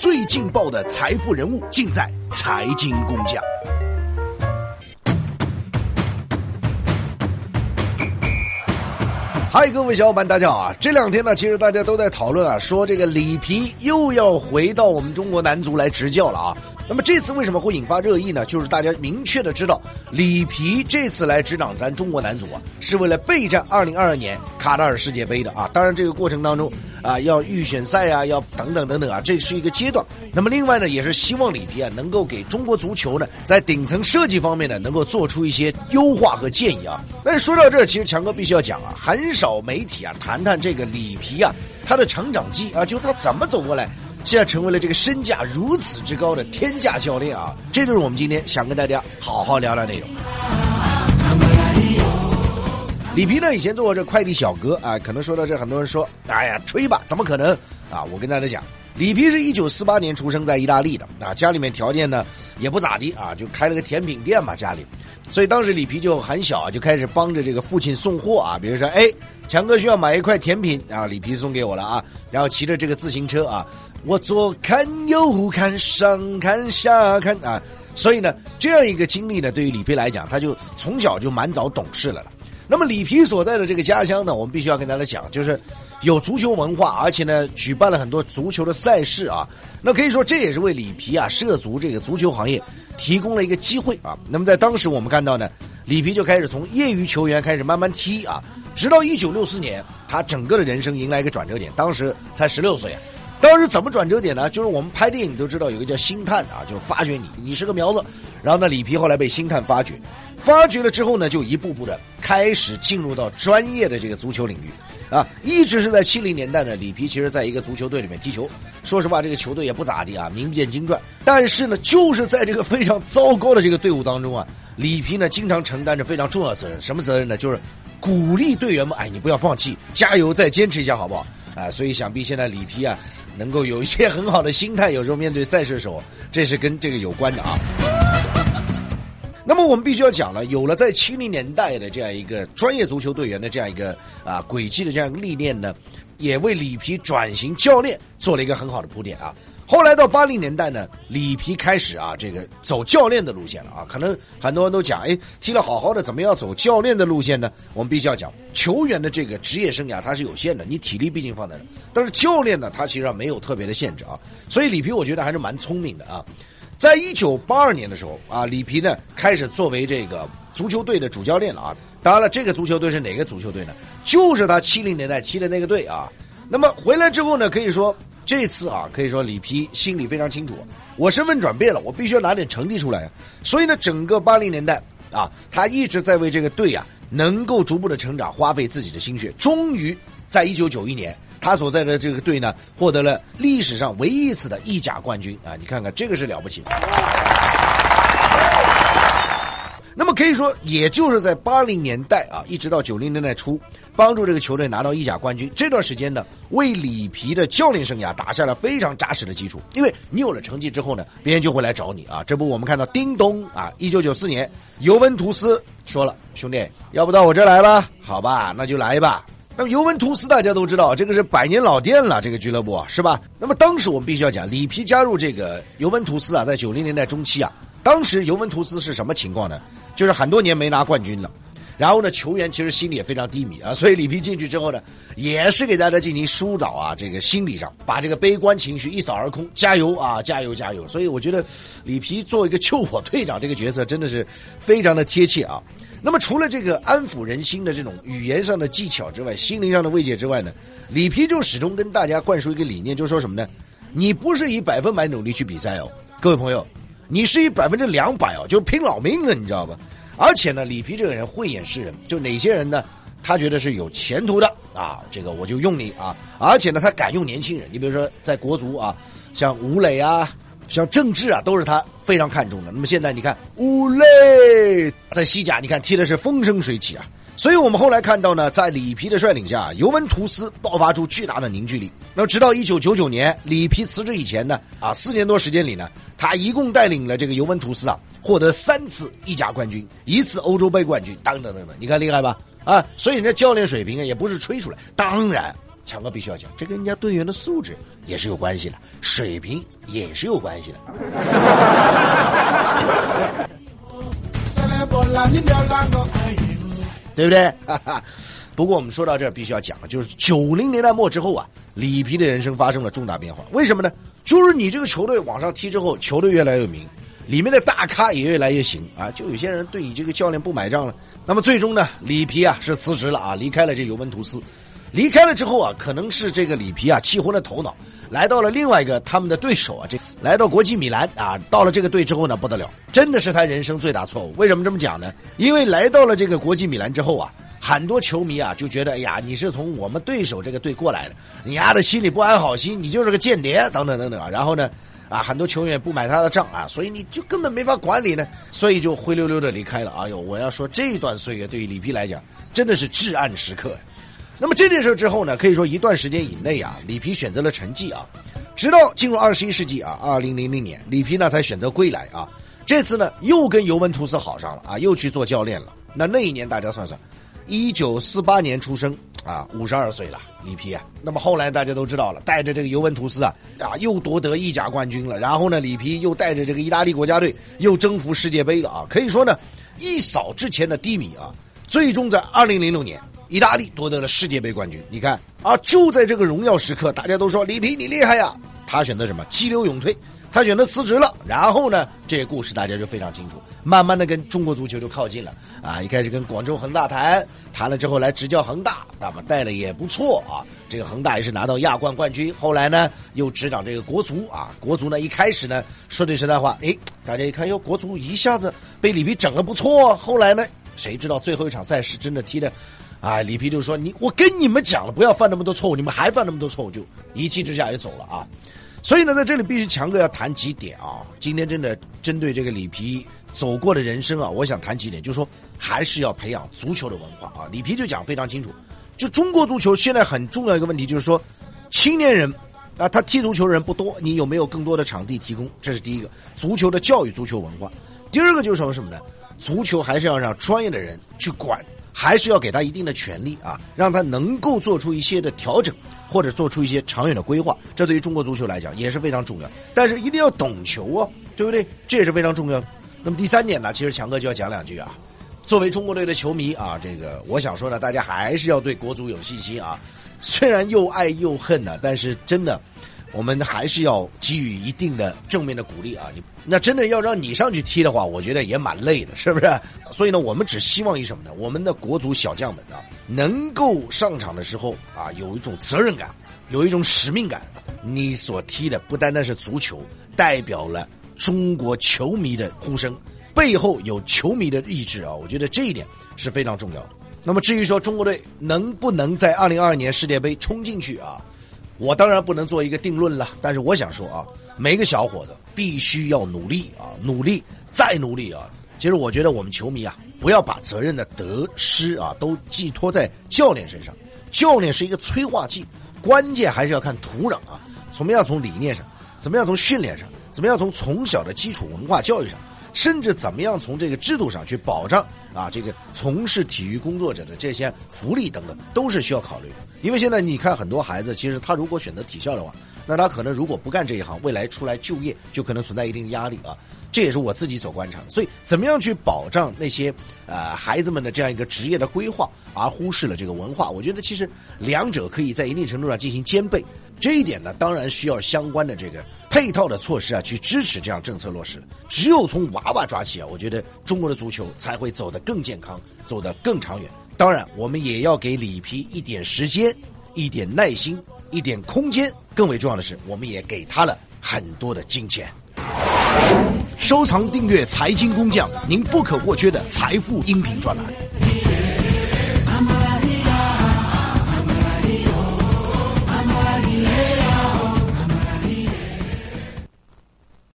最劲爆的财富人物，尽在财经工匠。嗨，各位小伙伴，大家好啊！这两天呢，其实大家都在讨论啊，说这个里皮又要回到我们中国男足来执教了啊。那么这次为什么会引发热议呢？就是大家明确的知道，里皮这次来执掌咱中国男足啊，是为了备战二零二二年卡塔尔世界杯的啊。当然，这个过程当中啊，要预选赛啊，要等等等等啊，这是一个阶段。那么另外呢，也是希望里皮啊，能够给中国足球呢，在顶层设计方面呢，能够做出一些优化和建议啊。但是说到这，其实强哥必须要讲啊，很少媒体啊谈谈这个里皮啊，他的成长记啊，就他怎么走过来。现在成为了这个身价如此之高的天价教练啊！这就是我们今天想跟大家好好聊聊内容。里皮呢，以前做过这快递小哥啊，可能说到这，很多人说：“哎呀，吹吧，怎么可能？”啊，我跟大家讲，里皮是一九四八年出生在意大利的啊，家里面条件呢也不咋地啊，就开了个甜品店嘛，家里。所以当时里皮就很小，就开始帮着这个父亲送货啊。比如说，哎，强哥需要买一块甜品啊，里皮送给我了啊。然后骑着这个自行车啊，我左看右看上看下看啊。所以呢，这样一个经历呢，对于里皮来讲，他就从小就蛮早懂事了了。那么里皮所在的这个家乡呢，我们必须要跟大家讲，就是有足球文化，而且呢，举办了很多足球的赛事啊。那可以说，这也是为里皮啊涉足这个足球行业。提供了一个机会啊，那么在当时我们看到呢，里皮就开始从业余球员开始慢慢踢啊，直到一九六四年，他整个的人生迎来一个转折点，当时才十六岁啊。当时怎么转折点呢？就是我们拍电影都知道有个叫星探啊，就是发掘你，你是个苗子。然后呢，里皮后来被星探发掘，发掘了之后呢，就一步步的开始进入到专业的这个足球领域。啊，一直是在七零年代呢。里皮其实在一个足球队里面踢球，说实话，这个球队也不咋地啊，名不见经传。但是呢，就是在这个非常糟糕的这个队伍当中啊，里皮呢经常承担着非常重要的责任。什么责任呢？就是鼓励队员们，哎，你不要放弃，加油，再坚持一下，好不好？啊，所以想必现在里皮啊，能够有一些很好的心态，有时候面对赛事的时候，这是跟这个有关的啊。那么我们必须要讲了，有了在七零年代的这样一个专业足球队员的这样一个啊轨迹的这样一个历练呢，也为里皮转型教练做了一个很好的铺垫啊。后来到八零年代呢，里皮开始啊这个走教练的路线了啊。可能很多人都讲，哎，踢了好好的，怎么要走教练的路线呢？我们必须要讲，球员的这个职业生涯它是有限的，你体力毕竟放在那，但是教练呢，他其实上没有特别的限制啊。所以里皮我觉得还是蛮聪明的啊。在一九八二年的时候啊，里皮呢开始作为这个足球队的主教练了啊。当然了，这个足球队是哪个足球队呢？就是他七零年代踢的那个队啊。那么回来之后呢，可以说这次啊，可以说里皮心里非常清楚，我身份转变了，我必须要拿点成绩出来。所以呢，整个八零年代啊，他一直在为这个队啊能够逐步的成长花费自己的心血。终于在一九九一年。他所在的这个队呢，获得了历史上唯一一次的意甲冠军啊！你看看这个是了不起。那么可以说，也就是在八零年代啊，一直到九零年代初，帮助这个球队拿到意甲冠军这段时间呢，为里皮的教练生涯打下了非常扎实的基础。因为你有了成绩之后呢，别人就会来找你啊。这不，我们看到叮咚啊，一九九四年，尤文图斯说了，兄弟，要不到我这来吧？好吧，那就来吧。那么尤文图斯大家都知道，这个是百年老店了，这个俱乐部是吧？那么当时我们必须要讲，里皮加入这个尤文图斯啊，在九零年代中期啊，当时尤文图斯是什么情况呢？就是很多年没拿冠军了，然后呢，球员其实心里也非常低迷啊，所以里皮进去之后呢，也是给大家进行疏导啊，这个心理上把这个悲观情绪一扫而空，加油啊，加油加油！所以我觉得里皮作为一个救火队长这个角色，真的是非常的贴切啊。那么除了这个安抚人心的这种语言上的技巧之外，心灵上的慰藉之外呢，里皮就始终跟大家灌输一个理念，就是说什么呢？你不是以百分百努力去比赛哦，各位朋友，你是以百分之两百哦，就拼老命了，你知道吧？而且呢，里皮这个人慧眼识人，就哪些人呢？他觉得是有前途的啊，这个我就用你啊。而且呢，他敢用年轻人，你比如说在国足啊，像吴磊啊。像郑智啊，都是他非常看重的。那么现在你看，吴磊在西甲，你看踢的是风生水起啊。所以我们后来看到呢，在里皮的率领下，尤文图斯爆发出巨大的凝聚力。那么直到一九九九年里皮辞职以前呢，啊，四年多时间里呢，他一共带领了这个尤文图斯啊，获得三次意甲冠军，一次欧洲杯冠军，等等等等。你看厉害吧？啊，所以人家教练水平啊，也不是吹出来。当然。强哥必须要讲，这跟人家队员的素质也是有关系的，水平也是有关系的。对不对？不过我们说到这，必须要讲了，就是九零年代末之后啊，里皮的人生发生了重大变化。为什么呢？就是你这个球队往上踢之后，球队越来越有名，里面的大咖也越来越行啊。就有些人对你这个教练不买账了。那么最终呢，里皮啊是辞职了啊，离开了这尤文图斯。离开了之后啊，可能是这个里皮啊气昏了头脑，来到了另外一个他们的对手啊，这来到国际米兰啊。到了这个队之后呢，不得了，真的是他人生最大错误。为什么这么讲呢？因为来到了这个国际米兰之后啊。很多球迷啊就觉得，哎呀，你是从我们对手这个队过来的，你丫的心里不安好心，你就是个间谍，等等等等啊。然后呢，啊，很多球员不买他的账啊，所以你就根本没法管理呢，所以就灰溜溜的离开了。哎呦，我要说这段岁月对于里皮来讲，真的是至暗时刻。那么这件事之后呢，可以说一段时间以内啊，里皮选择了沉寂啊，直到进入二十一世纪啊，二零零零年，里皮呢才选择归来啊。这次呢又跟尤文图斯好上了啊，又去做教练了。那那一年大家算算。一九四八年出生啊，五十二岁了，里皮啊。那么后来大家都知道了，带着这个尤文图斯啊啊，又夺得意甲冠军了。然后呢，里皮又带着这个意大利国家队又征服世界杯了啊。可以说呢，一扫之前的低迷啊。最终在二零零六年，意大利夺得了世界杯冠军。你看啊，就在这个荣耀时刻，大家都说里皮你厉害呀。他选择什么？激流勇退。他选择辞职了，然后呢，这个故事大家就非常清楚。慢慢的跟中国足球就靠近了啊！一开始跟广州恒大谈，谈了之后来执教恒大，那么带的也不错啊。这个恒大也是拿到亚冠冠军。后来呢，又执掌这个国足啊。国足呢，一开始呢，说句实在话，哎，大家一看哟，国足一下子被里皮整的不错。后来呢，谁知道最后一场赛事真的踢的，啊，里皮就说你，我跟你们讲了，不要犯那么多错误，你们还犯那么多错误，就一气之下也走了啊。所以呢，在这里必须强哥要谈几点啊！今天真的针对这个里皮走过的人生啊，我想谈几点，就是说还是要培养足球的文化啊。里皮就讲非常清楚，就中国足球现在很重要一个问题，就是说青年人啊，他踢足球人不多，你有没有更多的场地提供？这是第一个，足球的教育，足球文化。第二个就是说什么呢？足球还是要让专业的人去管，还是要给他一定的权利啊，让他能够做出一些的调整。或者做出一些长远的规划，这对于中国足球来讲也是非常重要。但是一定要懂球啊，对不对？这也是非常重要的。那么第三点呢，其实强哥就要讲两句啊。作为中国队的球迷啊，这个我想说呢，大家还是要对国足有信心啊。虽然又爱又恨呢，但是真的，我们还是要给予一定的正面的鼓励啊。你那真的要让你上去踢的话，我觉得也蛮累的，是不是？所以呢，我们只希望于什么呢？我们的国足小将们啊。能够上场的时候啊，有一种责任感，有一种使命感。你所踢的不单单是足球，代表了中国球迷的呼声，背后有球迷的意志啊！我觉得这一点是非常重要的。那么至于说中国队能不能在二零二二年世界杯冲进去啊，我当然不能做一个定论了。但是我想说啊，每个小伙子必须要努力啊，努力再努力啊。其实我觉得我们球迷啊。不要把责任的得失啊都寄托在教练身上，教练是一个催化剂，关键还是要看土壤啊，怎么样从理念上，怎么样从训练上，怎么样从从小的基础文化教育上，甚至怎么样从这个制度上去保障啊这个从事体育工作者的这些福利等等，都是需要考虑的。因为现在你看很多孩子，其实他如果选择体校的话，那他可能如果不干这一行，未来出来就业就可能存在一定压力啊。这也是我自己所观察的，所以怎么样去保障那些呃孩子们的这样一个职业的规划，而忽视了这个文化？我觉得其实两者可以在一定程度上进行兼备。这一点呢，当然需要相关的这个配套的措施啊，去支持这样政策落实。只有从娃娃抓起啊，我觉得中国的足球才会走得更健康，走得更长远。当然，我们也要给里皮一点时间、一点耐心、一点空间。更为重要的是，我们也给他了很多的金钱。收藏订阅财经工匠，您不可或缺的财富音频专栏。